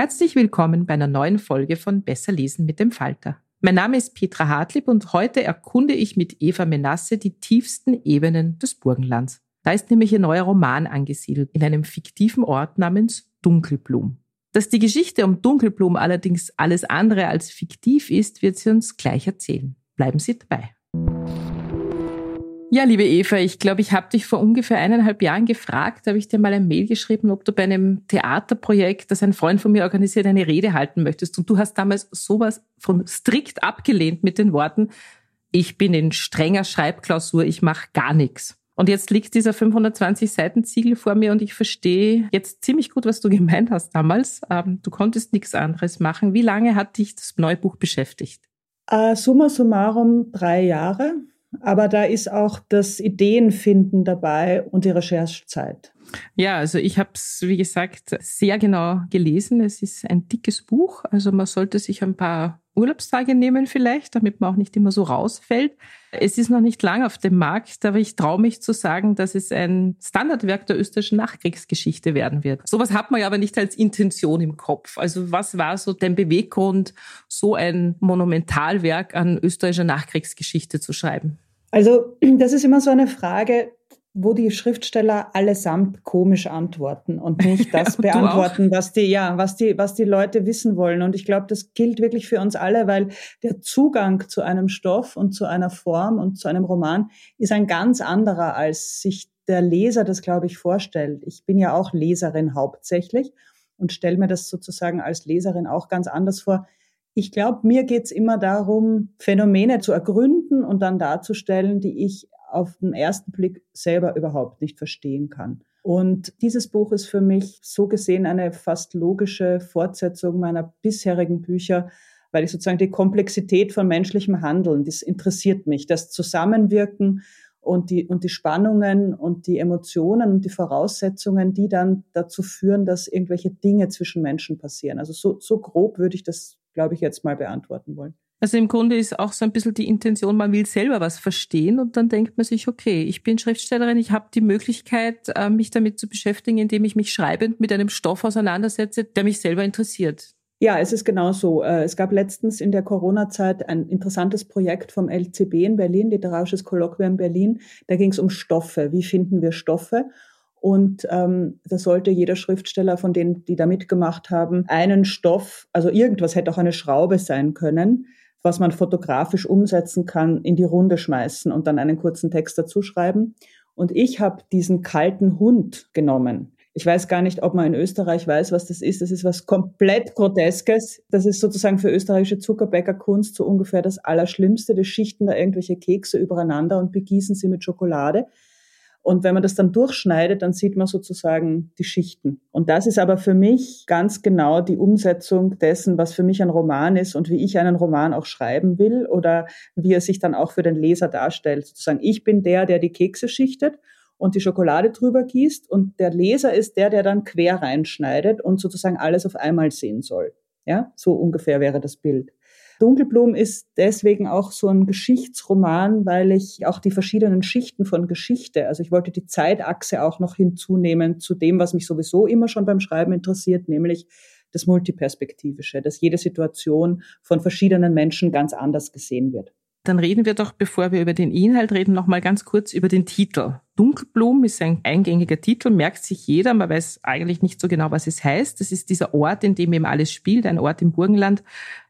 Herzlich willkommen bei einer neuen Folge von Besser lesen mit dem Falter. Mein Name ist Petra Hartlieb und heute erkunde ich mit Eva Menasse die tiefsten Ebenen des Burgenlands. Da ist nämlich ihr neuer Roman angesiedelt in einem fiktiven Ort namens Dunkelblum. Dass die Geschichte um Dunkelblum allerdings alles andere als fiktiv ist, wird sie uns gleich erzählen. Bleiben Sie dabei. Ja, liebe Eva, ich glaube, ich habe dich vor ungefähr eineinhalb Jahren gefragt, habe ich dir mal ein Mail geschrieben, ob du bei einem Theaterprojekt, das ein Freund von mir organisiert, eine Rede halten möchtest. Und du hast damals sowas von strikt abgelehnt mit den Worten, ich bin in strenger Schreibklausur, ich mache gar nichts. Und jetzt liegt dieser 520 Seiten Ziegel vor mir und ich verstehe jetzt ziemlich gut, was du gemeint hast damals. Ähm, du konntest nichts anderes machen. Wie lange hat dich das neue Buch beschäftigt? Uh, summa summarum drei Jahre. Aber da ist auch das Ideenfinden dabei und die Recherchezeit. Ja, also ich habe es, wie gesagt, sehr genau gelesen. Es ist ein dickes Buch, also man sollte sich ein paar Urlaubstage nehmen vielleicht, damit man auch nicht immer so rausfällt. Es ist noch nicht lang auf dem Markt, aber ich traue mich zu sagen, dass es ein Standardwerk der österreichischen Nachkriegsgeschichte werden wird. Sowas hat man ja aber nicht als Intention im Kopf. Also was war so dein Beweggrund, so ein Monumentalwerk an österreichischer Nachkriegsgeschichte zu schreiben? Also das ist immer so eine Frage, wo die Schriftsteller allesamt komisch antworten und nicht das ja, beantworten, was die, ja, was die, was die Leute wissen wollen. Und ich glaube, das gilt wirklich für uns alle, weil der Zugang zu einem Stoff und zu einer Form und zu einem Roman ist ein ganz anderer, als sich der Leser das, glaube ich, vorstellt. Ich bin ja auch Leserin hauptsächlich und stelle mir das sozusagen als Leserin auch ganz anders vor. Ich glaube, mir geht's immer darum, Phänomene zu ergründen und dann darzustellen, die ich auf den ersten Blick selber überhaupt nicht verstehen kann. Und dieses Buch ist für mich so gesehen eine fast logische Fortsetzung meiner bisherigen Bücher, weil ich sozusagen die Komplexität von menschlichem Handeln, das interessiert mich, das Zusammenwirken und die, und die Spannungen und die Emotionen und die Voraussetzungen, die dann dazu führen, dass irgendwelche Dinge zwischen Menschen passieren. Also so, so grob würde ich das, glaube ich, jetzt mal beantworten wollen. Also im Grunde ist auch so ein bisschen die Intention, man will selber was verstehen und dann denkt man sich, okay, ich bin Schriftstellerin, ich habe die Möglichkeit, äh, mich damit zu beschäftigen, indem ich mich schreibend mit einem Stoff auseinandersetze, der mich selber interessiert. Ja, es ist genau so. Äh, es gab letztens in der Corona-Zeit ein interessantes Projekt vom LCB in Berlin, Literarisches Kolloquium Berlin. Da ging es um Stoffe. Wie finden wir Stoffe? Und ähm, da sollte jeder Schriftsteller von denen, die da mitgemacht haben, einen Stoff, also irgendwas hätte auch eine Schraube sein können, was man fotografisch umsetzen kann, in die Runde schmeißen und dann einen kurzen Text dazu schreiben. Und ich habe diesen kalten Hund genommen. Ich weiß gar nicht, ob man in Österreich weiß, was das ist. Das ist was komplett Groteskes. Das ist sozusagen für österreichische Zuckerbäckerkunst so ungefähr das Allerschlimmste. Die schichten da irgendwelche Kekse übereinander und begießen sie mit Schokolade. Und wenn man das dann durchschneidet, dann sieht man sozusagen die Schichten. Und das ist aber für mich ganz genau die Umsetzung dessen, was für mich ein Roman ist und wie ich einen Roman auch schreiben will oder wie er sich dann auch für den Leser darstellt. Sozusagen, ich bin der, der die Kekse schichtet und die Schokolade drüber gießt und der Leser ist der, der dann quer reinschneidet und sozusagen alles auf einmal sehen soll. Ja, so ungefähr wäre das Bild. Dunkelblum ist deswegen auch so ein Geschichtsroman, weil ich auch die verschiedenen Schichten von Geschichte, also ich wollte die Zeitachse auch noch hinzunehmen zu dem, was mich sowieso immer schon beim Schreiben interessiert, nämlich das Multiperspektivische, dass jede Situation von verschiedenen Menschen ganz anders gesehen wird. Dann reden wir doch, bevor wir über den Inhalt reden, noch mal ganz kurz über den Titel. Dunkelblum ist ein eingängiger Titel, merkt sich jeder, man weiß eigentlich nicht so genau, was es heißt. Das ist dieser Ort, in dem eben alles spielt, ein Ort im Burgenland,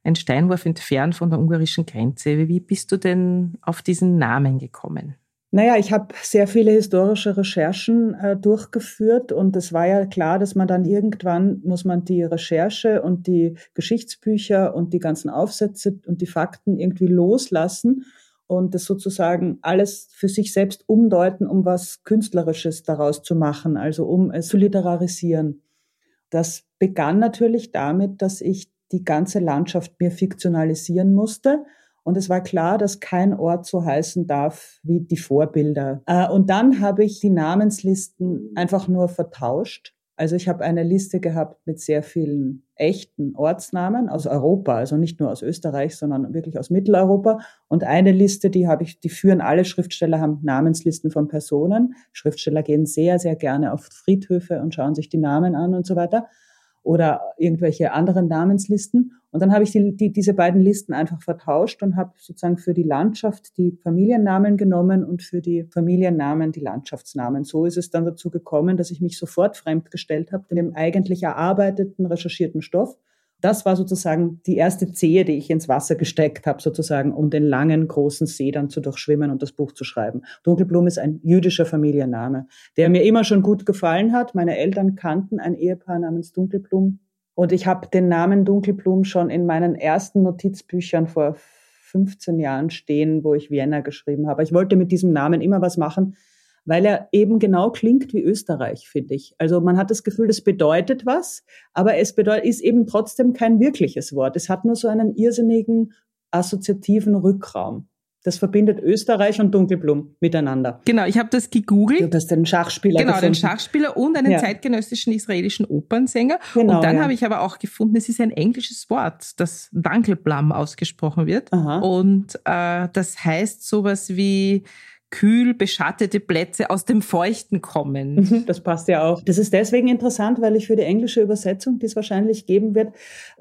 ein Steinwurf entfernt von der ungarischen Grenze. Wie bist du denn auf diesen Namen gekommen? Naja, ich habe sehr viele historische Recherchen äh, durchgeführt und es war ja klar, dass man dann irgendwann muss man die Recherche und die Geschichtsbücher und die ganzen Aufsätze und die Fakten irgendwie loslassen und das sozusagen alles für sich selbst umdeuten, um was Künstlerisches daraus zu machen, also um es zu literarisieren. Das begann natürlich damit, dass ich die ganze Landschaft mir fiktionalisieren musste und es war klar, dass kein Ort so heißen darf wie die Vorbilder. Äh, und dann habe ich die Namenslisten einfach nur vertauscht. Also ich habe eine Liste gehabt mit sehr vielen echten Ortsnamen aus Europa, also nicht nur aus Österreich, sondern wirklich aus Mitteleuropa. Und eine Liste, die habe ich, die führen alle Schriftsteller, haben Namenslisten von Personen. Schriftsteller gehen sehr, sehr gerne auf Friedhöfe und schauen sich die Namen an und so weiter oder irgendwelche anderen Namenslisten. Und dann habe ich die, die, diese beiden Listen einfach vertauscht und habe sozusagen für die Landschaft die Familiennamen genommen und für die Familiennamen die Landschaftsnamen. So ist es dann dazu gekommen, dass ich mich sofort fremdgestellt habe, dem eigentlich erarbeiteten, recherchierten Stoff das war sozusagen die erste Zehe, die ich ins Wasser gesteckt habe, sozusagen, um den langen, großen See dann zu durchschwimmen und das Buch zu schreiben. Dunkelblum ist ein jüdischer Familienname, der mir immer schon gut gefallen hat. Meine Eltern kannten ein Ehepaar namens Dunkelblum. Und ich habe den Namen Dunkelblum schon in meinen ersten Notizbüchern vor 15 Jahren stehen, wo ich Vienna geschrieben habe. Ich wollte mit diesem Namen immer was machen, weil er eben genau klingt wie Österreich, finde ich. Also man hat das Gefühl, das bedeutet was, aber es bedeutet, ist eben trotzdem kein wirkliches Wort. Es hat nur so einen irrsinnigen assoziativen Rückraum. Das verbindet Österreich und Dunkelblum miteinander. Genau, ich habe das gegoogelt. Du hast den Schachspieler Genau, gefunden. den Schachspieler und einen ja. zeitgenössischen israelischen Opernsänger. Genau, und dann ja. habe ich aber auch gefunden, es ist ein englisches Wort, das Dankelblum ausgesprochen wird. Aha. Und äh, das heißt sowas wie kühl beschattete Plätze aus dem Feuchten kommen. Mhm, das passt ja auch. Das ist deswegen interessant, weil ich für die englische Übersetzung, die es wahrscheinlich geben wird,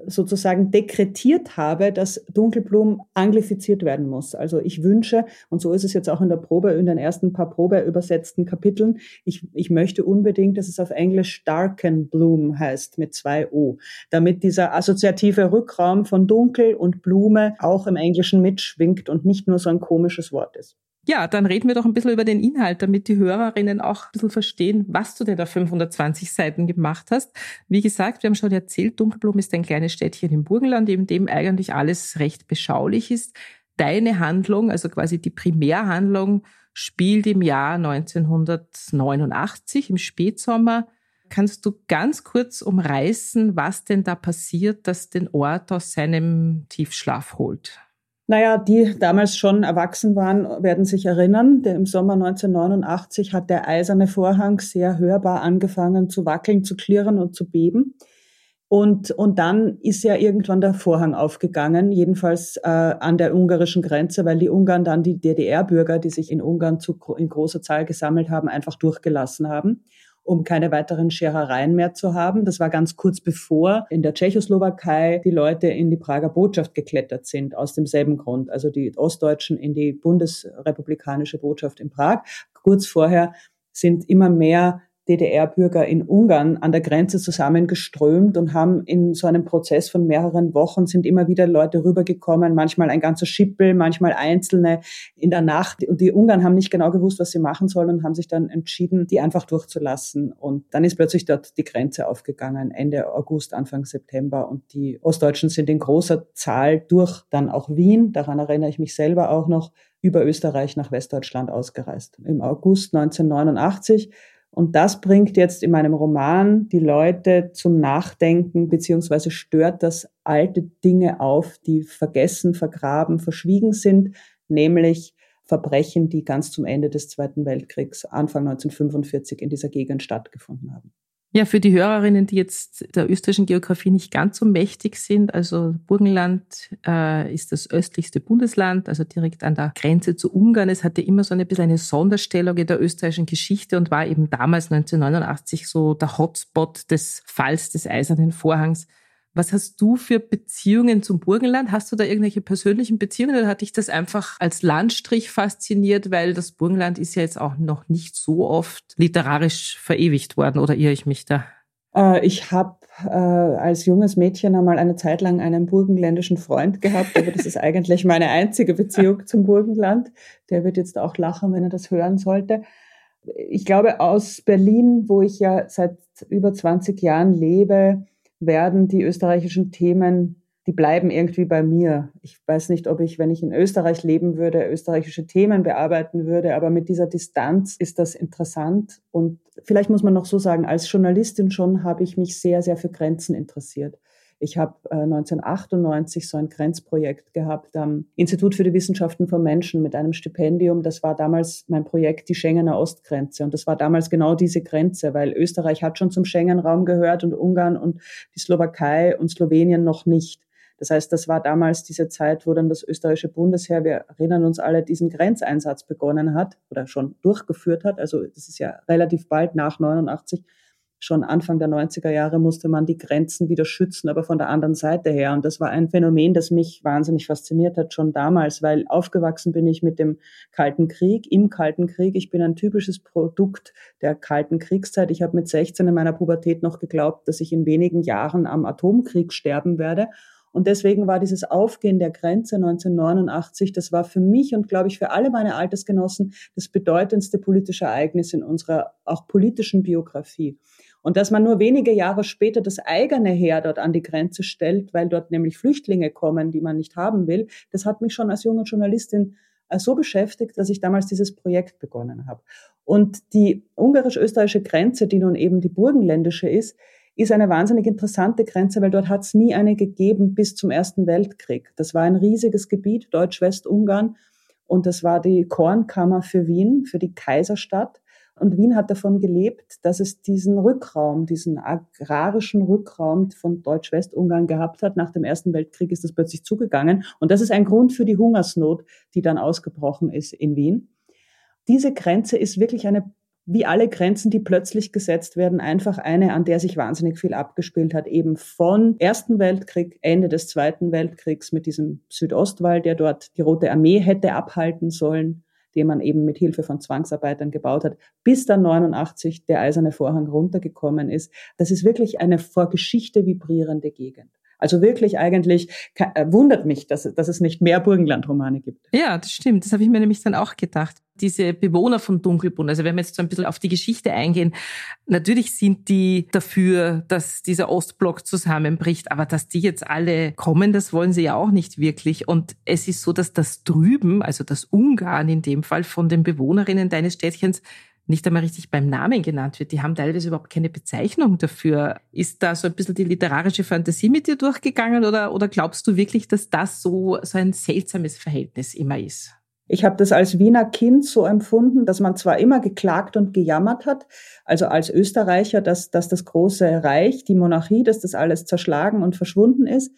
sozusagen dekretiert habe, dass Dunkelblum anglifiziert werden muss. Also ich wünsche, und so ist es jetzt auch in der Probe, in den ersten paar Probe übersetzten Kapiteln, ich, ich möchte unbedingt, dass es auf Englisch Darken Bloom heißt, mit zwei O, damit dieser assoziative Rückraum von Dunkel und Blume auch im Englischen mitschwingt und nicht nur so ein komisches Wort ist. Ja, dann reden wir doch ein bisschen über den Inhalt, damit die Hörerinnen auch ein bisschen verstehen, was du denn da 520 Seiten gemacht hast. Wie gesagt, wir haben schon erzählt, Dunkelblum ist ein kleines Städtchen im Burgenland, in dem eigentlich alles recht beschaulich ist. Deine Handlung, also quasi die Primärhandlung, spielt im Jahr 1989, im Spätsommer. Kannst du ganz kurz umreißen, was denn da passiert, das den Ort aus seinem Tiefschlaf holt? Naja, die damals schon erwachsen waren, werden sich erinnern. Im Sommer 1989 hat der eiserne Vorhang sehr hörbar angefangen zu wackeln, zu klirren und zu beben. Und, und dann ist ja irgendwann der Vorhang aufgegangen, jedenfalls äh, an der ungarischen Grenze, weil die Ungarn dann die DDR-Bürger, die sich in Ungarn zu, in großer Zahl gesammelt haben, einfach durchgelassen haben um keine weiteren Scherereien mehr zu haben. Das war ganz kurz bevor in der Tschechoslowakei die Leute in die Prager Botschaft geklettert sind, aus demselben Grund. Also die Ostdeutschen in die bundesrepublikanische Botschaft in Prag. Kurz vorher sind immer mehr DDR-Bürger in Ungarn an der Grenze zusammengeströmt und haben in so einem Prozess von mehreren Wochen sind immer wieder Leute rübergekommen, manchmal ein ganzer Schippel, manchmal einzelne in der Nacht. Und die Ungarn haben nicht genau gewusst, was sie machen sollen und haben sich dann entschieden, die einfach durchzulassen. Und dann ist plötzlich dort die Grenze aufgegangen, Ende August, Anfang September. Und die Ostdeutschen sind in großer Zahl durch dann auch Wien, daran erinnere ich mich selber auch noch, über Österreich nach Westdeutschland ausgereist. Im August 1989 und das bringt jetzt in meinem Roman die Leute zum Nachdenken, beziehungsweise stört das alte Dinge auf, die vergessen, vergraben, verschwiegen sind, nämlich Verbrechen, die ganz zum Ende des Zweiten Weltkriegs, Anfang 1945 in dieser Gegend stattgefunden haben. Ja, für die Hörerinnen, die jetzt der österreichischen Geografie nicht ganz so mächtig sind, also Burgenland äh, ist das östlichste Bundesland, also direkt an der Grenze zu Ungarn. Es hatte immer so ein bisschen eine Sonderstellung in der österreichischen Geschichte und war eben damals 1989 so der Hotspot des Falls des Eisernen Vorhangs. Was hast du für Beziehungen zum Burgenland? Hast du da irgendwelche persönlichen Beziehungen oder hat dich das einfach als Landstrich fasziniert, weil das Burgenland ist ja jetzt auch noch nicht so oft literarisch verewigt worden oder irre ich mich da? Äh, ich habe äh, als junges Mädchen einmal eine Zeit lang einen burgenländischen Freund gehabt, aber das ist eigentlich meine einzige Beziehung zum Burgenland. Der wird jetzt auch lachen, wenn er das hören sollte. Ich glaube, aus Berlin, wo ich ja seit über 20 Jahren lebe, werden die österreichischen Themen, die bleiben irgendwie bei mir. Ich weiß nicht, ob ich, wenn ich in Österreich leben würde, österreichische Themen bearbeiten würde, aber mit dieser Distanz ist das interessant. Und vielleicht muss man noch so sagen, als Journalistin schon habe ich mich sehr, sehr für Grenzen interessiert. Ich habe äh, 1998 so ein Grenzprojekt gehabt am Institut für die Wissenschaften von Menschen mit einem Stipendium. Das war damals mein Projekt, die Schengener Ostgrenze. Und das war damals genau diese Grenze, weil Österreich hat schon zum Schengen-Raum gehört und Ungarn und die Slowakei und Slowenien noch nicht. Das heißt, das war damals diese Zeit, wo dann das österreichische Bundesheer, wir erinnern uns alle, diesen Grenzeinsatz begonnen hat oder schon durchgeführt hat. Also das ist ja relativ bald nach 89 schon Anfang der 90er Jahre musste man die Grenzen wieder schützen, aber von der anderen Seite her. Und das war ein Phänomen, das mich wahnsinnig fasziniert hat, schon damals, weil aufgewachsen bin ich mit dem Kalten Krieg, im Kalten Krieg. Ich bin ein typisches Produkt der Kalten Kriegszeit. Ich habe mit 16 in meiner Pubertät noch geglaubt, dass ich in wenigen Jahren am Atomkrieg sterben werde. Und deswegen war dieses Aufgehen der Grenze 1989, das war für mich und glaube ich für alle meine Altersgenossen das bedeutendste politische Ereignis in unserer auch politischen Biografie. Und dass man nur wenige Jahre später das eigene Heer dort an die Grenze stellt, weil dort nämlich Flüchtlinge kommen, die man nicht haben will, das hat mich schon als junge Journalistin äh, so beschäftigt, dass ich damals dieses Projekt begonnen habe. Und die ungarisch-österreichische Grenze, die nun eben die burgenländische ist, ist eine wahnsinnig interessante Grenze, weil dort hat es nie eine gegeben bis zum Ersten Weltkrieg. Das war ein riesiges Gebiet, Deutsch-Westungarn, und das war die Kornkammer für Wien, für die Kaiserstadt. Und Wien hat davon gelebt, dass es diesen Rückraum, diesen agrarischen Rückraum von Deutsch-Westungarn gehabt hat. Nach dem Ersten Weltkrieg ist das plötzlich zugegangen. Und das ist ein Grund für die Hungersnot, die dann ausgebrochen ist in Wien. Diese Grenze ist wirklich eine, wie alle Grenzen, die plötzlich gesetzt werden, einfach eine, an der sich wahnsinnig viel abgespielt hat. Eben von Ersten Weltkrieg, Ende des Zweiten Weltkriegs mit diesem Südostwall, der dort die Rote Armee hätte abhalten sollen den man eben mit Hilfe von Zwangsarbeitern gebaut hat, bis dann 89 der eiserne Vorhang runtergekommen ist. Das ist wirklich eine vor Geschichte vibrierende Gegend. Also wirklich eigentlich äh, wundert mich, dass, dass es nicht mehr Burgenlandromane gibt. Ja, das stimmt. Das habe ich mir nämlich dann auch gedacht. Diese Bewohner von Dunkelbund, also wenn wir jetzt so ein bisschen auf die Geschichte eingehen, natürlich sind die dafür, dass dieser Ostblock zusammenbricht, aber dass die jetzt alle kommen, das wollen sie ja auch nicht wirklich. Und es ist so, dass das drüben, also das Ungarn in dem Fall von den Bewohnerinnen deines Städtchens, nicht einmal richtig beim Namen genannt wird. Die haben teilweise überhaupt keine Bezeichnung dafür. Ist da so ein bisschen die literarische Fantasie mit dir durchgegangen oder, oder glaubst du wirklich, dass das so, so ein seltsames Verhältnis immer ist? Ich habe das als Wiener Kind so empfunden, dass man zwar immer geklagt und gejammert hat, also als Österreicher, dass, dass das große Reich, die Monarchie, dass das alles zerschlagen und verschwunden ist,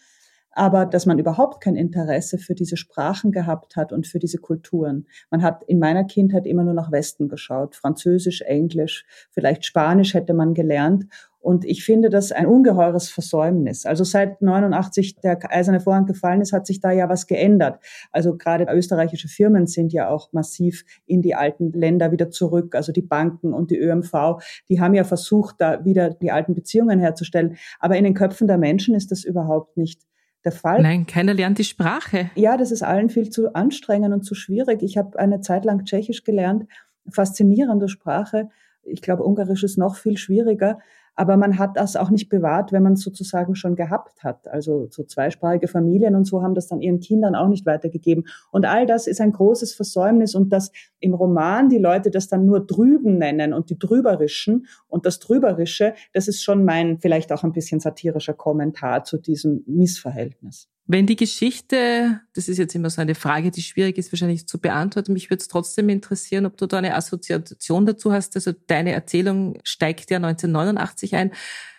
aber dass man überhaupt kein Interesse für diese Sprachen gehabt hat und für diese Kulturen. Man hat in meiner Kindheit immer nur nach Westen geschaut, Französisch, Englisch, vielleicht Spanisch hätte man gelernt Und ich finde das ein ungeheures Versäumnis. Also seit 89 der eiserne Vorhang gefallen ist, hat sich da ja was geändert. Also gerade österreichische Firmen sind ja auch massiv in die alten Länder wieder zurück. Also die Banken und die ÖMV, die haben ja versucht, da wieder die alten Beziehungen herzustellen. Aber in den Köpfen der Menschen ist das überhaupt nicht der Fall. Nein, keiner lernt die Sprache. Ja, das ist allen viel zu anstrengend und zu schwierig. Ich habe eine Zeit lang Tschechisch gelernt, faszinierende Sprache. Ich glaube, Ungarisch ist noch viel schwieriger. Aber man hat das auch nicht bewahrt, wenn man es sozusagen schon gehabt hat. Also so zweisprachige Familien und so haben das dann ihren Kindern auch nicht weitergegeben. Und all das ist ein großes Versäumnis und dass im Roman die Leute das dann nur drüben nennen und die drüberischen und das drüberische, das ist schon mein vielleicht auch ein bisschen satirischer Kommentar zu diesem Missverhältnis. Wenn die Geschichte, das ist jetzt immer so eine Frage, die schwierig ist wahrscheinlich zu beantworten, mich würde es trotzdem interessieren, ob du da eine Assoziation dazu hast. Also deine Erzählung steigt ja 1989 ein.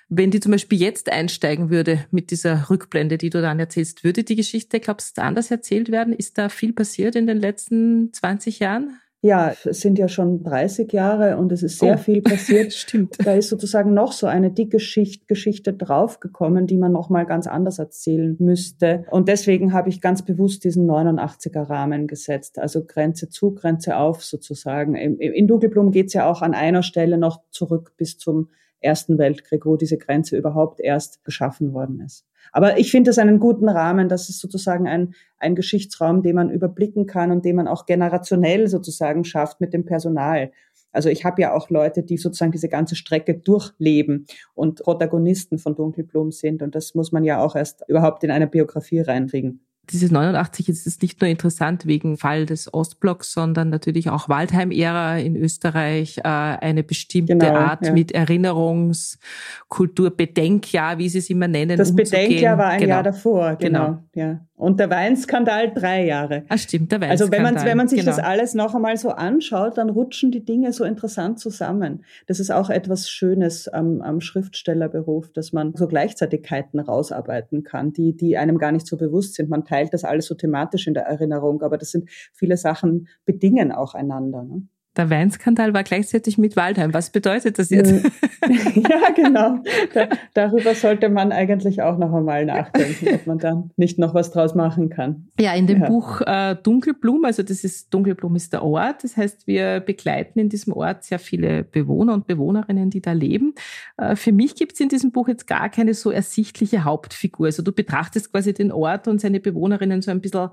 Wenn die zum Beispiel jetzt einsteigen würde mit dieser Rückblende, die du dann erzählst, würde die Geschichte, glaubst du, anders erzählt werden? Ist da viel passiert in den letzten 20 Jahren? Ja, es sind ja schon 30 Jahre und es ist sehr oh, viel passiert. Stimmt. Da ist sozusagen noch so eine dicke Schicht Geschichte draufgekommen, die man noch mal ganz anders erzählen müsste. Und deswegen habe ich ganz bewusst diesen 89er Rahmen gesetzt, also Grenze zu, Grenze auf sozusagen. In Dunkelblum geht es ja auch an einer Stelle noch zurück bis zum Ersten Weltkrieg, wo diese Grenze überhaupt erst geschaffen worden ist. Aber ich finde das einen guten Rahmen. Das ist sozusagen ein, ein Geschichtsraum, den man überblicken kann und den man auch generationell sozusagen schafft mit dem Personal. Also ich habe ja auch Leute, die sozusagen diese ganze Strecke durchleben und Protagonisten von Dunkelblum sind. Und das muss man ja auch erst überhaupt in eine Biografie reinkriegen. Dieses 89 ist es nicht nur interessant wegen Fall des Ostblocks, sondern natürlich auch Waldheim-Ära in Österreich, äh, eine bestimmte genau, Art ja. mit Erinnerungskultur, Bedenkjahr, wie Sie es immer nennen. Das. Bedenkjahr war ein genau. Jahr davor, genau. genau. Ja. Und der Weinskandal drei Jahre. Ah, stimmt, der Weinskandal. Also wenn man, wenn man sich genau. das alles noch einmal so anschaut, dann rutschen die Dinge so interessant zusammen. Das ist auch etwas Schönes am, am Schriftstellerberuf, dass man so Gleichzeitigkeiten rausarbeiten kann, die, die einem gar nicht so bewusst sind. Man teilt das alles so thematisch in der Erinnerung, aber das sind viele Sachen bedingen auch einander. Ne? Der Weinskandal war gleichzeitig mit Waldheim. Was bedeutet das jetzt? ja, genau. Da, darüber sollte man eigentlich auch noch einmal nachdenken, ob man dann nicht noch was draus machen kann. Ja, in dem ja. Buch äh, Dunkelblum, also das ist Dunkelblum ist der Ort. Das heißt, wir begleiten in diesem Ort sehr viele Bewohner und Bewohnerinnen, die da leben. Äh, für mich gibt es in diesem Buch jetzt gar keine so ersichtliche Hauptfigur. Also du betrachtest quasi den Ort und seine Bewohnerinnen so ein bisschen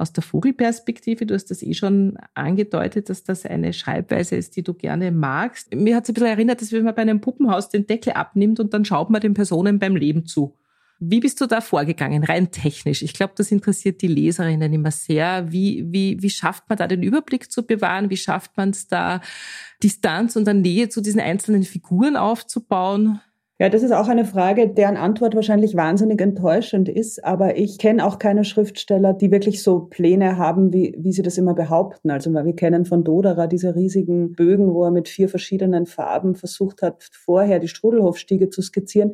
aus der Vogelperspektive. Du hast das eh schon angedeutet, dass das eine Schreibweise ist, die du gerne magst. Mir hat es ein bisschen erinnert, dass wenn man bei einem Puppenhaus den Deckel abnimmt und dann schaut man den Personen beim Leben zu. Wie bist du da vorgegangen, rein technisch? Ich glaube, das interessiert die Leserinnen immer sehr. Wie, wie, wie schafft man da den Überblick zu bewahren? Wie schafft man es da, Distanz und eine Nähe zu diesen einzelnen Figuren aufzubauen? Ja, das ist auch eine Frage, deren Antwort wahrscheinlich wahnsinnig enttäuschend ist. Aber ich kenne auch keine Schriftsteller, die wirklich so Pläne haben, wie, wie sie das immer behaupten. Also wir kennen von Doderer diese riesigen Bögen, wo er mit vier verschiedenen Farben versucht hat, vorher die Strudelhofstiege zu skizzieren.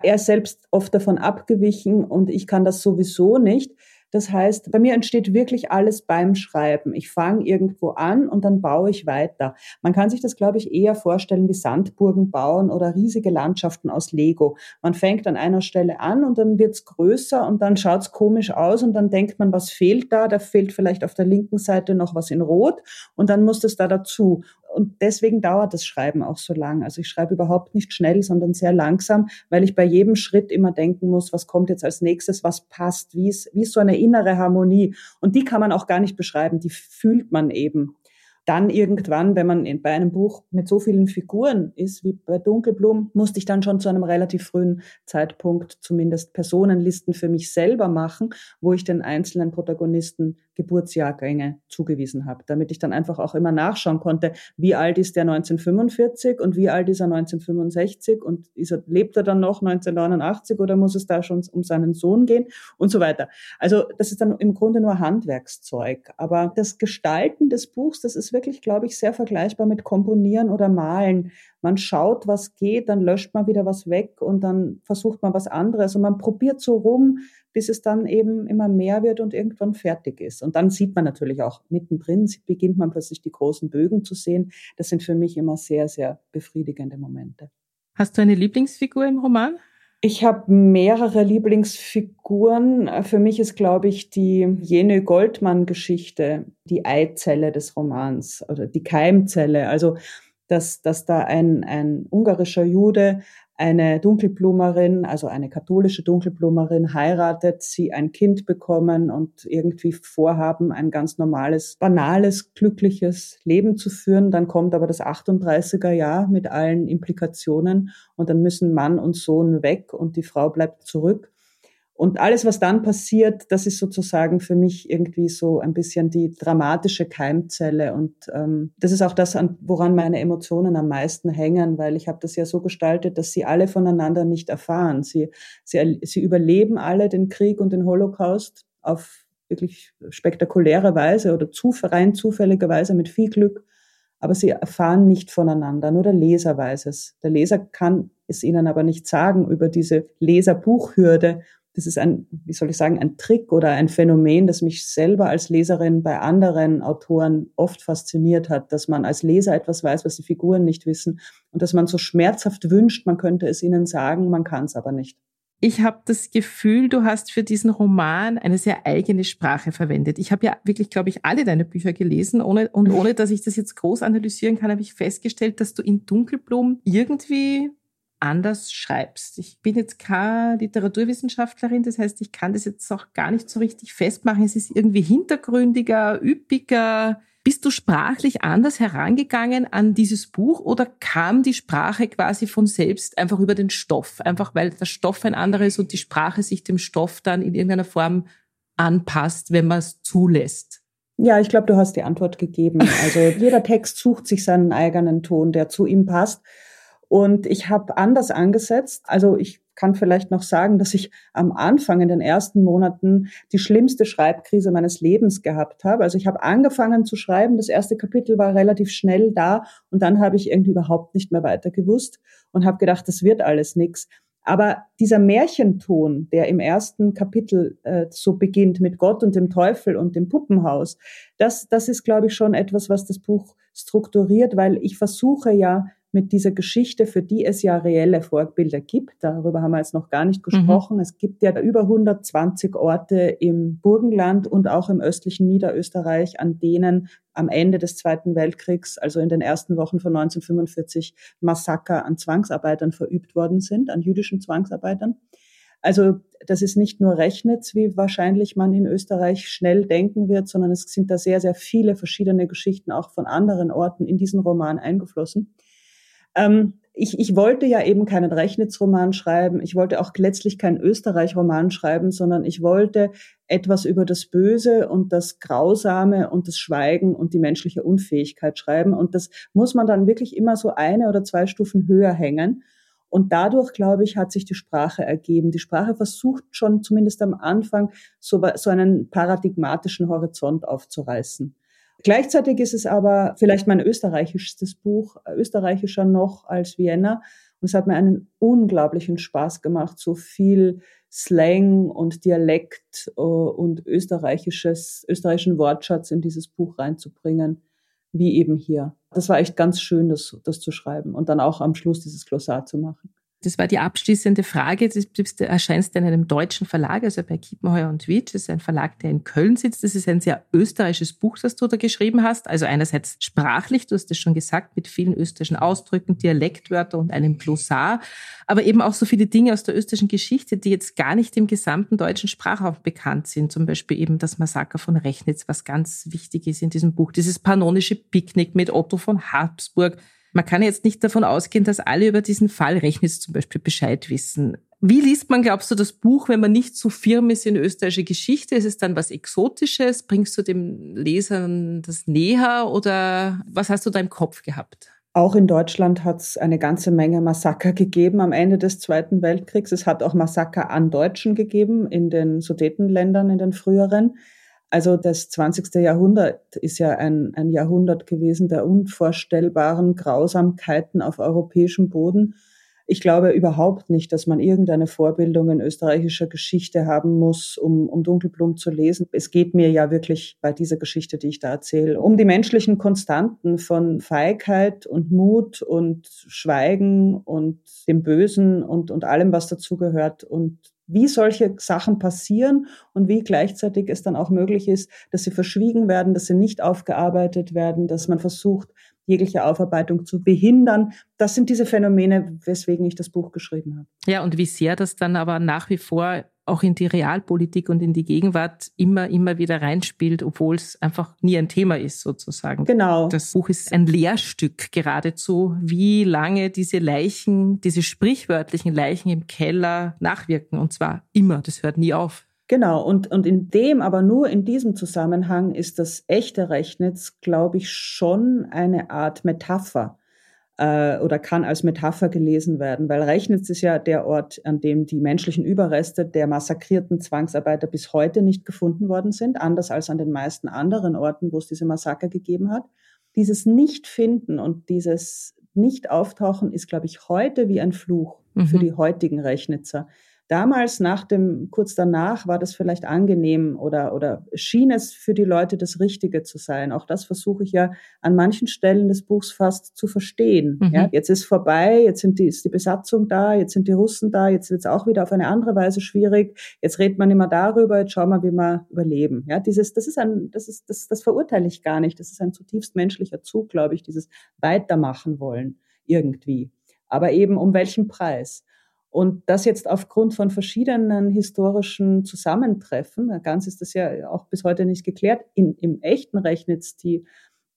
Er ist selbst oft davon abgewichen und ich kann das sowieso nicht. Das heißt, bei mir entsteht wirklich alles beim Schreiben. Ich fange irgendwo an und dann baue ich weiter. Man kann sich das, glaube ich, eher vorstellen wie Sandburgen bauen oder riesige Landschaften aus Lego. Man fängt an einer Stelle an und dann wird's größer und dann schaut's komisch aus und dann denkt man, was fehlt da? Da fehlt vielleicht auf der linken Seite noch was in Rot und dann muss das da dazu und deswegen dauert das Schreiben auch so lang. Also ich schreibe überhaupt nicht schnell, sondern sehr langsam, weil ich bei jedem Schritt immer denken muss, was kommt jetzt als nächstes, was passt, wie ist, wie ist so eine innere Harmonie. Und die kann man auch gar nicht beschreiben, die fühlt man eben dann irgendwann, wenn man in, bei einem Buch mit so vielen Figuren ist wie bei Dunkelblum, musste ich dann schon zu einem relativ frühen Zeitpunkt zumindest Personenlisten für mich selber machen, wo ich den einzelnen Protagonisten Geburtsjahrgänge zugewiesen habe, damit ich dann einfach auch immer nachschauen konnte, wie alt ist der 1945 und wie alt ist er 1965 und er, lebt er dann noch 1989 oder muss es da schon um seinen Sohn gehen und so weiter. Also das ist dann im Grunde nur Handwerkszeug. Aber das Gestalten des Buchs, das ist wirklich, glaube ich, sehr vergleichbar mit Komponieren oder Malen. Man schaut, was geht, dann löscht man wieder was weg und dann versucht man was anderes und man probiert so rum, bis es dann eben immer mehr wird und irgendwann fertig ist. Und dann sieht man natürlich auch mittendrin, beginnt man plötzlich die großen Bögen zu sehen. Das sind für mich immer sehr, sehr befriedigende Momente. Hast du eine Lieblingsfigur im Roman? Ich habe mehrere Lieblingsfiguren. Für mich ist, glaube ich, die Jene Goldmann-Geschichte die Eizelle des Romans oder die Keimzelle. Also, dass, dass da ein, ein ungarischer Jude eine Dunkelblumerin, also eine katholische Dunkelblumerin heiratet, sie ein Kind bekommen und irgendwie vorhaben, ein ganz normales, banales, glückliches Leben zu führen. Dann kommt aber das 38er Jahr mit allen Implikationen und dann müssen Mann und Sohn weg und die Frau bleibt zurück. Und alles, was dann passiert, das ist sozusagen für mich irgendwie so ein bisschen die dramatische Keimzelle. Und ähm, das ist auch das, woran meine Emotionen am meisten hängen, weil ich habe das ja so gestaltet, dass sie alle voneinander nicht erfahren. Sie, sie, sie überleben alle den Krieg und den Holocaust auf wirklich spektakuläre Weise oder zu, rein zufällige Weise mit viel Glück. Aber sie erfahren nicht voneinander, nur der Leser weiß es. Der Leser kann es ihnen aber nicht sagen über diese Leserbuchhürde das ist ein, wie soll ich sagen, ein Trick oder ein Phänomen, das mich selber als Leserin bei anderen Autoren oft fasziniert hat, dass man als Leser etwas weiß, was die Figuren nicht wissen und dass man so schmerzhaft wünscht, man könnte es ihnen sagen, man kann es aber nicht. Ich habe das Gefühl, du hast für diesen Roman eine sehr eigene Sprache verwendet. Ich habe ja wirklich, glaube ich, alle deine Bücher gelesen ohne, und ohne, dass ich das jetzt groß analysieren kann, habe ich festgestellt, dass du in Dunkelblum irgendwie anders schreibst. Ich bin jetzt keine Literaturwissenschaftlerin, das heißt, ich kann das jetzt auch gar nicht so richtig festmachen. Es ist irgendwie hintergründiger, üppiger. Bist du sprachlich anders herangegangen an dieses Buch oder kam die Sprache quasi von selbst einfach über den Stoff? Einfach weil der Stoff ein anderer ist und die Sprache sich dem Stoff dann in irgendeiner Form anpasst, wenn man es zulässt? Ja, ich glaube, du hast die Antwort gegeben. Also jeder Text sucht sich seinen eigenen Ton, der zu ihm passt. Und ich habe anders angesetzt. Also ich kann vielleicht noch sagen, dass ich am Anfang in den ersten Monaten die schlimmste Schreibkrise meines Lebens gehabt habe. Also ich habe angefangen zu schreiben, das erste Kapitel war relativ schnell da und dann habe ich irgendwie überhaupt nicht mehr weiter gewusst und habe gedacht, das wird alles nix. Aber dieser Märchenton, der im ersten Kapitel äh, so beginnt mit Gott und dem Teufel und dem Puppenhaus, das, das ist, glaube ich, schon etwas, was das Buch strukturiert, weil ich versuche ja mit dieser Geschichte, für die es ja reelle Vorbilder gibt. Darüber haben wir jetzt noch gar nicht mhm. gesprochen. Mhm. Es gibt ja über 120 Orte im Burgenland und auch im östlichen Niederösterreich, an denen am Ende des Zweiten Weltkriegs, also in den ersten Wochen von 1945, Massaker an Zwangsarbeitern verübt worden sind, an jüdischen Zwangsarbeitern. Also das ist nicht nur Rechnitz, wie wahrscheinlich man in Österreich schnell denken wird, sondern es sind da sehr, sehr viele verschiedene Geschichten auch von anderen Orten in diesen Roman eingeflossen. Ähm, ich, ich wollte ja eben keinen Rechnitz-Roman schreiben. Ich wollte auch letztlich keinen Österreich-Roman schreiben, sondern ich wollte etwas über das Böse und das Grausame und das Schweigen und die menschliche Unfähigkeit schreiben. Und das muss man dann wirklich immer so eine oder zwei Stufen höher hängen. Und dadurch, glaube ich, hat sich die Sprache ergeben. Die Sprache versucht schon zumindest am Anfang so, so einen paradigmatischen Horizont aufzureißen. Gleichzeitig ist es aber vielleicht mein österreichisches Buch, österreichischer noch als Vienna. Und es hat mir einen unglaublichen Spaß gemacht, so viel Slang und Dialekt uh, und österreichisches, österreichischen Wortschatz in dieses Buch reinzubringen, wie eben hier. Das war echt ganz schön, das, das zu schreiben und dann auch am Schluss dieses Glossar zu machen. Das war die abschließende Frage. Du erscheinst in einem deutschen Verlag, also bei Kiepenheuer und Wietsch. Das ist ein Verlag, der in Köln sitzt. Das ist ein sehr österreichisches Buch, das du da geschrieben hast. Also einerseits sprachlich, du hast es schon gesagt, mit vielen österreichischen Ausdrücken, Dialektwörter und einem Glossar. Aber eben auch so viele Dinge aus der österreichischen Geschichte, die jetzt gar nicht im gesamten deutschen Sprachraum bekannt sind. Zum Beispiel eben das Massaker von Rechnitz, was ganz wichtig ist in diesem Buch. Dieses panonische Picknick mit Otto von Habsburg man kann jetzt nicht davon ausgehen, dass alle über diesen Fall Rechnitz zum Beispiel Bescheid wissen. Wie liest man, glaubst du, das Buch, wenn man nicht so firm ist in österreichische Geschichte? Ist es dann was Exotisches? Bringst du dem Lesern das näher oder was hast du da im Kopf gehabt? Auch in Deutschland hat es eine ganze Menge Massaker gegeben am Ende des Zweiten Weltkriegs. Es hat auch Massaker an Deutschen gegeben in den Sudetenländern, in den früheren. Also das 20. Jahrhundert ist ja ein, ein Jahrhundert gewesen der unvorstellbaren Grausamkeiten auf europäischem Boden. Ich glaube überhaupt nicht, dass man irgendeine Vorbildung in österreichischer Geschichte haben muss, um, um Dunkelblum zu lesen. Es geht mir ja wirklich bei dieser Geschichte, die ich da erzähle, um die menschlichen Konstanten von Feigheit und Mut und Schweigen und dem Bösen und, und allem, was dazugehört und wie solche Sachen passieren und wie gleichzeitig es dann auch möglich ist, dass sie verschwiegen werden, dass sie nicht aufgearbeitet werden, dass man versucht, jegliche Aufarbeitung zu behindern. Das sind diese Phänomene, weswegen ich das Buch geschrieben habe. Ja, und wie sehr das dann aber nach wie vor auch in die Realpolitik und in die Gegenwart immer, immer wieder reinspielt, obwohl es einfach nie ein Thema ist, sozusagen. Genau. Das Buch ist ein Lehrstück geradezu, wie lange diese Leichen, diese sprichwörtlichen Leichen im Keller nachwirken. Und zwar immer. Das hört nie auf. Genau, und, und in dem, aber nur in diesem Zusammenhang ist das echte Rechnitz, glaube ich, schon eine Art Metapher äh, oder kann als Metapher gelesen werden, weil Rechnitz ist ja der Ort, an dem die menschlichen Überreste der massakrierten Zwangsarbeiter bis heute nicht gefunden worden sind, anders als an den meisten anderen Orten, wo es diese Massaker gegeben hat. Dieses Nicht-Finden und dieses Nicht-Auftauchen ist, glaube ich, heute wie ein Fluch mhm. für die heutigen Rechnitzer. Damals, nach dem, kurz danach, war das vielleicht angenehm oder, oder schien es für die Leute das Richtige zu sein. Auch das versuche ich ja an manchen Stellen des Buchs fast zu verstehen. Mhm. Ja, jetzt ist vorbei, jetzt sind die, ist die Besatzung da, jetzt sind die Russen da, jetzt wird es auch wieder auf eine andere Weise schwierig. Jetzt redet man immer darüber, jetzt schauen wir, wie wir überleben. Ja, dieses, das ist ein, das ist, das, das verurteile ich gar nicht. Das ist ein zutiefst menschlicher Zug, glaube ich, dieses Weitermachen wollen irgendwie. Aber eben um welchen Preis? Und das jetzt aufgrund von verschiedenen historischen Zusammentreffen, ganz ist das ja auch bis heute nicht geklärt, in, im echten Rechnitz die,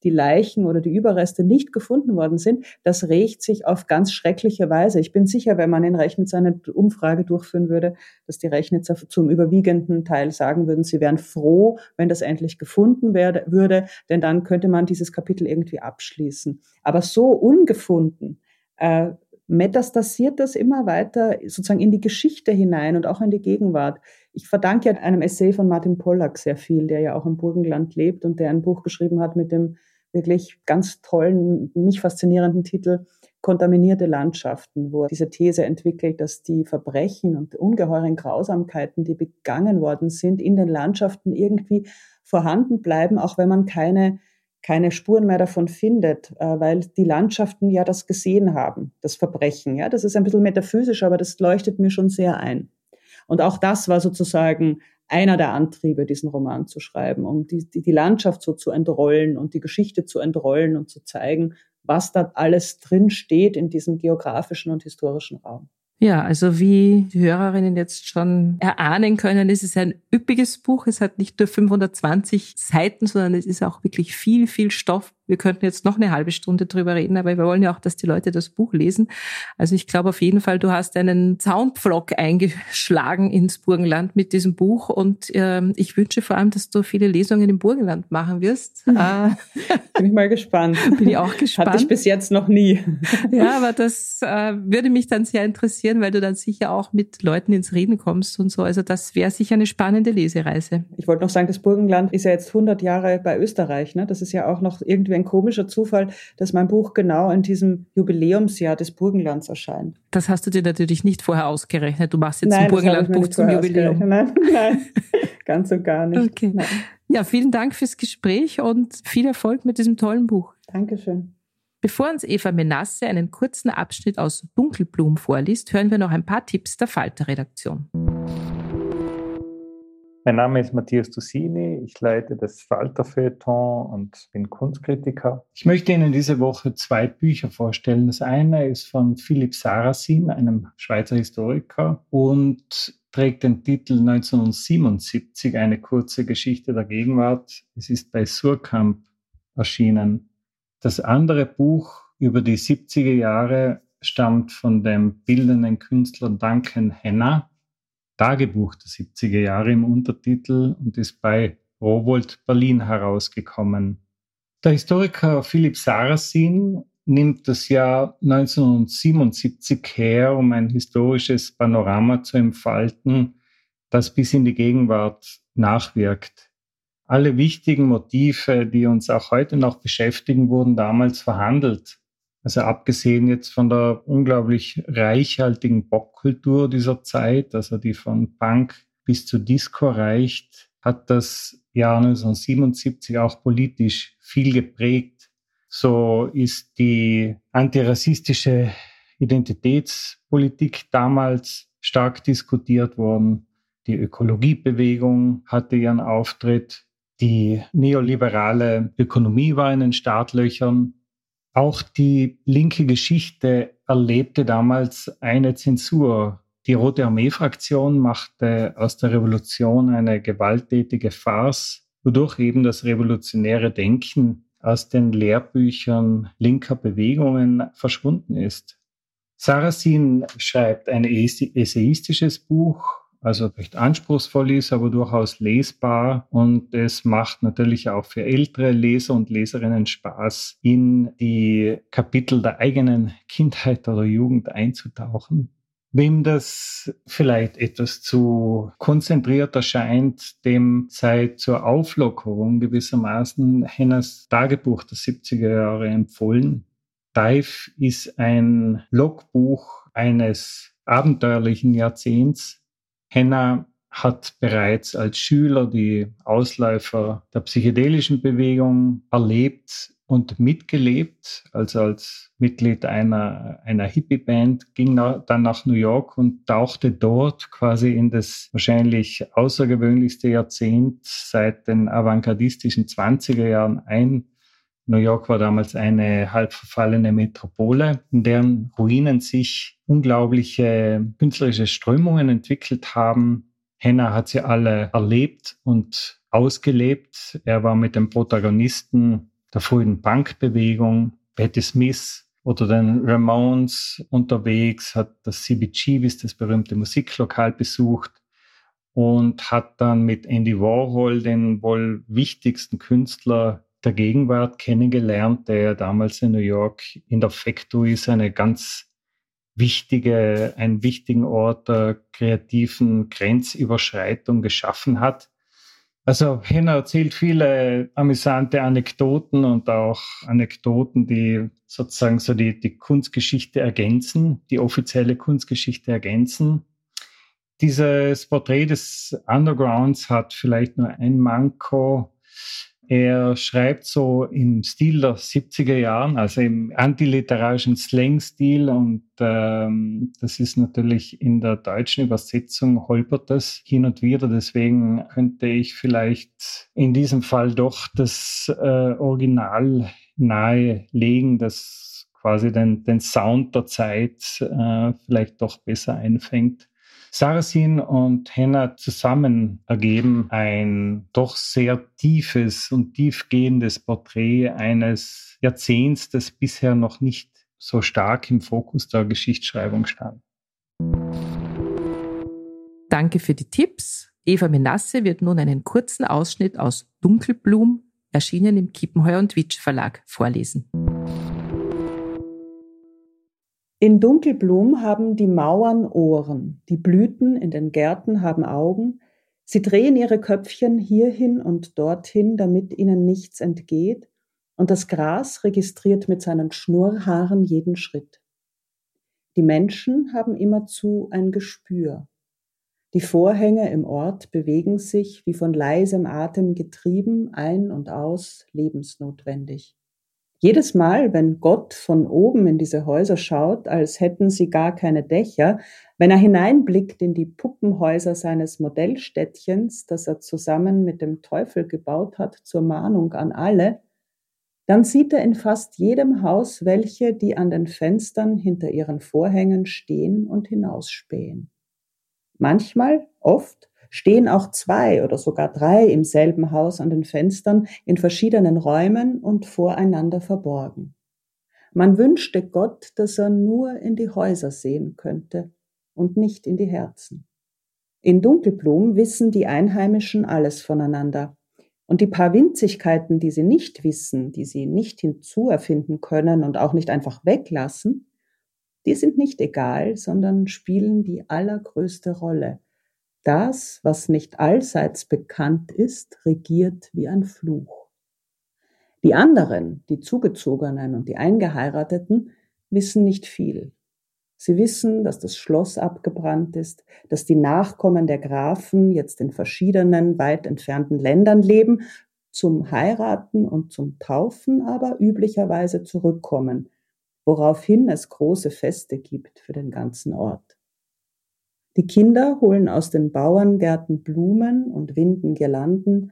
die Leichen oder die Überreste nicht gefunden worden sind, das rächt sich auf ganz schreckliche Weise. Ich bin sicher, wenn man in Rechnitz eine Umfrage durchführen würde, dass die Rechnitzer zum überwiegenden Teil sagen würden, sie wären froh, wenn das endlich gefunden werde, würde, denn dann könnte man dieses Kapitel irgendwie abschließen. Aber so ungefunden, äh, metastasiert das immer weiter sozusagen in die Geschichte hinein und auch in die Gegenwart. Ich verdanke ja einem Essay von Martin Pollack sehr viel, der ja auch im Burgenland lebt und der ein Buch geschrieben hat mit dem wirklich ganz tollen, mich faszinierenden Titel Kontaminierte Landschaften, wo er diese These entwickelt, dass die Verbrechen und ungeheuren Grausamkeiten, die begangen worden sind, in den Landschaften irgendwie vorhanden bleiben, auch wenn man keine keine Spuren mehr davon findet, äh, weil die Landschaften ja das gesehen haben, das Verbrechen. Ja, das ist ein bisschen metaphysisch, aber das leuchtet mir schon sehr ein. Und auch das war sozusagen einer der Antriebe, diesen Roman zu schreiben, um die, die, die Landschaft so zu entrollen und die Geschichte zu entrollen und zu zeigen, was da alles drin steht in diesem geografischen und historischen Raum. Ja, also wie die Hörerinnen jetzt schon erahnen können, ist es ein üppiges Buch. Es hat nicht nur 520 Seiten, sondern es ist auch wirklich viel, viel Stoff wir könnten jetzt noch eine halbe Stunde drüber reden, aber wir wollen ja auch, dass die Leute das Buch lesen. Also ich glaube auf jeden Fall, du hast einen Soundpflock eingeschlagen ins Burgenland mit diesem Buch und äh, ich wünsche vor allem, dass du viele Lesungen im Burgenland machen wirst. Hm. Bin ich mal gespannt. Bin ich auch gespannt. Hatte ich bis jetzt noch nie. ja, aber das äh, würde mich dann sehr interessieren, weil du dann sicher auch mit Leuten ins Reden kommst und so. Also das wäre sicher eine spannende Lesereise. Ich wollte noch sagen, das Burgenland ist ja jetzt 100 Jahre bei Österreich. Ne? Das ist ja auch noch irgendwie ein komischer Zufall, dass mein Buch genau in diesem Jubiläumsjahr des Burgenlands erscheint. Das hast du dir natürlich nicht vorher ausgerechnet. Du machst jetzt nein, ein Burgenlandbuch zum Jubiläum. Nein, nein, ganz und gar nicht. Okay. Nein. Ja, vielen Dank fürs Gespräch und viel Erfolg mit diesem tollen Buch. Dankeschön. Bevor uns Eva Menasse einen kurzen Abschnitt aus Dunkelblum vorliest, hören wir noch ein paar Tipps der Falter-Redaktion. Mein Name ist Matthias Tusini, ich leite das Falter-Feuilleton und bin Kunstkritiker. Ich möchte Ihnen diese Woche zwei Bücher vorstellen. Das eine ist von Philipp Sarasin, einem Schweizer Historiker, und trägt den Titel 1977, eine kurze Geschichte der Gegenwart. Es ist bei Surkamp erschienen. Das andere Buch über die 70er Jahre stammt von dem bildenden Künstler Duncan Henner Tagebuch der 70er Jahre im Untertitel und ist bei Rowold Berlin herausgekommen. Der Historiker Philipp Sarasin nimmt das Jahr 1977 her, um ein historisches Panorama zu entfalten, das bis in die Gegenwart nachwirkt. Alle wichtigen Motive, die uns auch heute noch beschäftigen, wurden damals verhandelt. Also abgesehen jetzt von der unglaublich reichhaltigen Popkultur dieser Zeit, also die von Punk bis zu Disco reicht, hat das Jahr 1977 auch politisch viel geprägt. So ist die antirassistische Identitätspolitik damals stark diskutiert worden. Die Ökologiebewegung hatte ihren Auftritt. Die neoliberale Ökonomie war in den Startlöchern. Auch die linke Geschichte erlebte damals eine Zensur. Die Rote Armee-Fraktion machte aus der Revolution eine gewalttätige Farce, wodurch eben das revolutionäre Denken aus den Lehrbüchern linker Bewegungen verschwunden ist. Sarrazin schreibt ein essayistisches Buch, also recht anspruchsvoll ist, aber durchaus lesbar. Und es macht natürlich auch für ältere Leser und Leserinnen Spaß, in die Kapitel der eigenen Kindheit oder Jugend einzutauchen. Wem das vielleicht etwas zu konzentriert erscheint, dem sei zur Auflockerung gewissermaßen Henners Tagebuch der 70er Jahre empfohlen. Dive ist ein Logbuch eines abenteuerlichen Jahrzehnts. Henna hat bereits als Schüler die Ausläufer der psychedelischen Bewegung erlebt und mitgelebt. Also als Mitglied einer, einer Hippie-Band ging dann nach New York und tauchte dort quasi in das wahrscheinlich außergewöhnlichste Jahrzehnt seit den avantgardistischen 20er Jahren ein. New York war damals eine halb verfallene Metropole, in deren Ruinen sich unglaubliche künstlerische Strömungen entwickelt haben. Henna hat sie alle erlebt und ausgelebt. Er war mit den Protagonisten der frühen Punkbewegung, Patti Smith oder den Ramones unterwegs, hat das CBGBs, das berühmte Musiklokal, besucht und hat dann mit Andy Warhol den wohl wichtigsten Künstler der Gegenwart kennengelernt, der damals in New York in der Factory seine ganz wichtige, einen wichtigen Ort der kreativen Grenzüberschreitung geschaffen hat. Also Henner erzählt viele amüsante Anekdoten und auch Anekdoten, die sozusagen so die, die Kunstgeschichte ergänzen, die offizielle Kunstgeschichte ergänzen. Dieses Porträt des Undergrounds hat vielleicht nur ein Manko. Er schreibt so im Stil der 70er Jahren, also im antiliterarischen Slang-Stil und ähm, das ist natürlich in der deutschen Übersetzung holpert das hin und wieder. Deswegen könnte ich vielleicht in diesem Fall doch das äh, Original nahelegen, das quasi den, den Sound der Zeit äh, vielleicht doch besser einfängt. Sarasin und Henna zusammen ergeben ein doch sehr tiefes und tiefgehendes Porträt eines Jahrzehnts, das bisher noch nicht so stark im Fokus der Geschichtsschreibung stand. Danke für die Tipps. Eva Menasse wird nun einen kurzen Ausschnitt aus Dunkelblum, erschienen im Kiepenheuer und Witsch Verlag, vorlesen. In Dunkelblum haben die Mauern Ohren, die Blüten in den Gärten haben Augen, sie drehen ihre Köpfchen hierhin und dorthin, damit ihnen nichts entgeht, und das Gras registriert mit seinen Schnurrhaaren jeden Schritt. Die Menschen haben immerzu ein Gespür. Die Vorhänge im Ort bewegen sich, wie von leisem Atem getrieben, ein und aus, lebensnotwendig. Jedes Mal, wenn Gott von oben in diese Häuser schaut, als hätten sie gar keine Dächer, wenn er hineinblickt in die Puppenhäuser seines Modellstädtchens, das er zusammen mit dem Teufel gebaut hat zur Mahnung an alle, dann sieht er in fast jedem Haus welche, die an den Fenstern hinter ihren Vorhängen stehen und hinausspähen. Manchmal, oft, stehen auch zwei oder sogar drei im selben Haus an den Fenstern in verschiedenen Räumen und voreinander verborgen. Man wünschte Gott, dass er nur in die Häuser sehen könnte und nicht in die Herzen. In Dunkelblum wissen die Einheimischen alles voneinander. Und die paar Winzigkeiten, die sie nicht wissen, die sie nicht hinzuerfinden können und auch nicht einfach weglassen, die sind nicht egal, sondern spielen die allergrößte Rolle das, was nicht allseits bekannt ist, regiert wie ein Fluch. Die anderen, die Zugezogenen und die Eingeheirateten, wissen nicht viel. Sie wissen, dass das Schloss abgebrannt ist, dass die Nachkommen der Grafen jetzt in verschiedenen, weit entfernten Ländern leben, zum Heiraten und zum Taufen aber üblicherweise zurückkommen, woraufhin es große Feste gibt für den ganzen Ort. Die Kinder holen aus den Bauerngärten Blumen und winden Girlanden,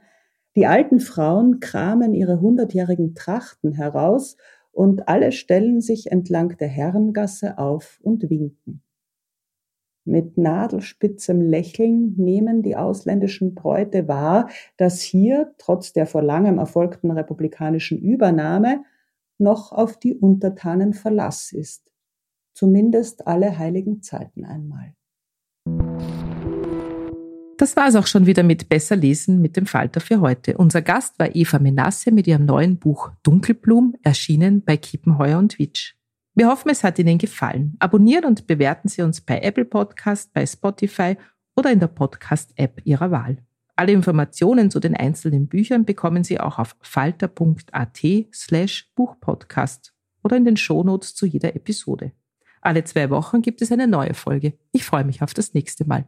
die alten Frauen kramen ihre hundertjährigen Trachten heraus und alle stellen sich entlang der Herrengasse auf und winken. Mit nadelspitzem Lächeln nehmen die ausländischen Bräute wahr, dass hier, trotz der vor langem erfolgten republikanischen Übernahme, noch auf die Untertanen Verlass ist. Zumindest alle heiligen Zeiten einmal. Das war es auch schon wieder mit Besser lesen mit dem Falter für heute. Unser Gast war Eva Menasse mit ihrem neuen Buch Dunkelblum, erschienen bei Kiepenheuer und Witsch. Wir hoffen, es hat Ihnen gefallen. Abonnieren und bewerten Sie uns bei Apple Podcast, bei Spotify oder in der Podcast-App Ihrer Wahl. Alle Informationen zu den einzelnen Büchern bekommen Sie auch auf falter.at slash Buchpodcast oder in den Shownotes zu jeder Episode. Alle zwei Wochen gibt es eine neue Folge. Ich freue mich auf das nächste Mal.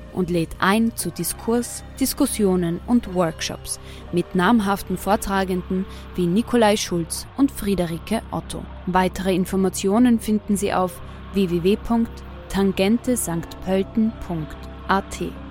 und lädt ein zu Diskurs, Diskussionen und Workshops mit namhaften Vortragenden wie Nikolai Schulz und Friederike Otto. Weitere Informationen finden Sie auf www.tangentesanktpölten.at.